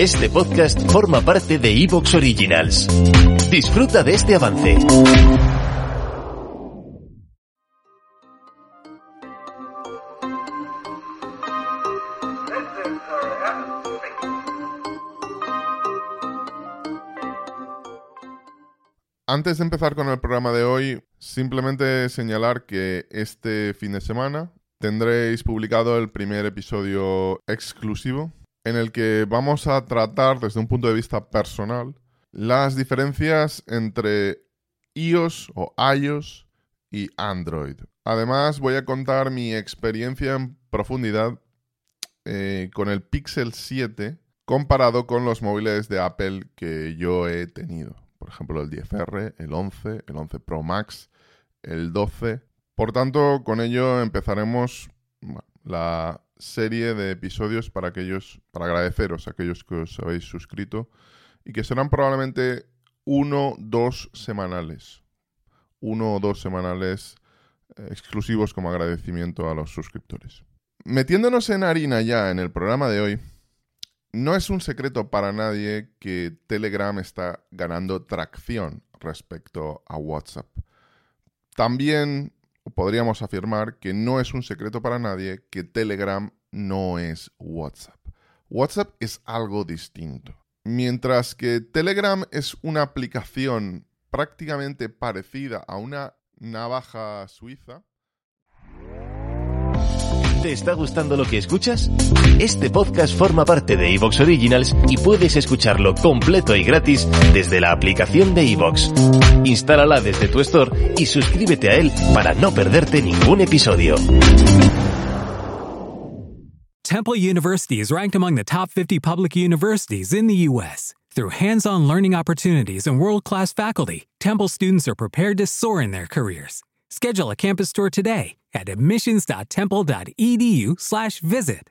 Este podcast forma parte de Evox Originals. Disfruta de este avance. Antes de empezar con el programa de hoy, simplemente señalar que este fin de semana tendréis publicado el primer episodio exclusivo en el que vamos a tratar desde un punto de vista personal las diferencias entre iOS o iOS y Android. Además voy a contar mi experiencia en profundidad eh, con el Pixel 7 comparado con los móviles de Apple que yo he tenido por ejemplo el 10R, el 11, el 11 Pro Max, el 12. Por tanto, con ello empezaremos la serie de episodios para aquellos, para agradeceros a aquellos que os habéis suscrito y que serán probablemente uno, dos semanales. Uno o dos semanales eh, exclusivos como agradecimiento a los suscriptores. Metiéndonos en harina ya en el programa de hoy, no es un secreto para nadie que Telegram está ganando tracción respecto a WhatsApp. También podríamos afirmar que no es un secreto para nadie que Telegram no es WhatsApp. WhatsApp es algo distinto. Mientras que Telegram es una aplicación prácticamente parecida a una navaja suiza, ¿Te está gustando lo que escuchas? Este podcast forma parte de Evox Originals y puedes escucharlo completo y gratis desde la aplicación de Evox. Instálala desde tu store y suscríbete a él para no perderte ningún episodio. Temple University is ranked among the top 50 public universities in the U.S. Through hands-on learning opportunities and world-class faculty, Temple students are prepared to soar in their careers. Schedule a campus tour today at admissions.temple.edu/visit.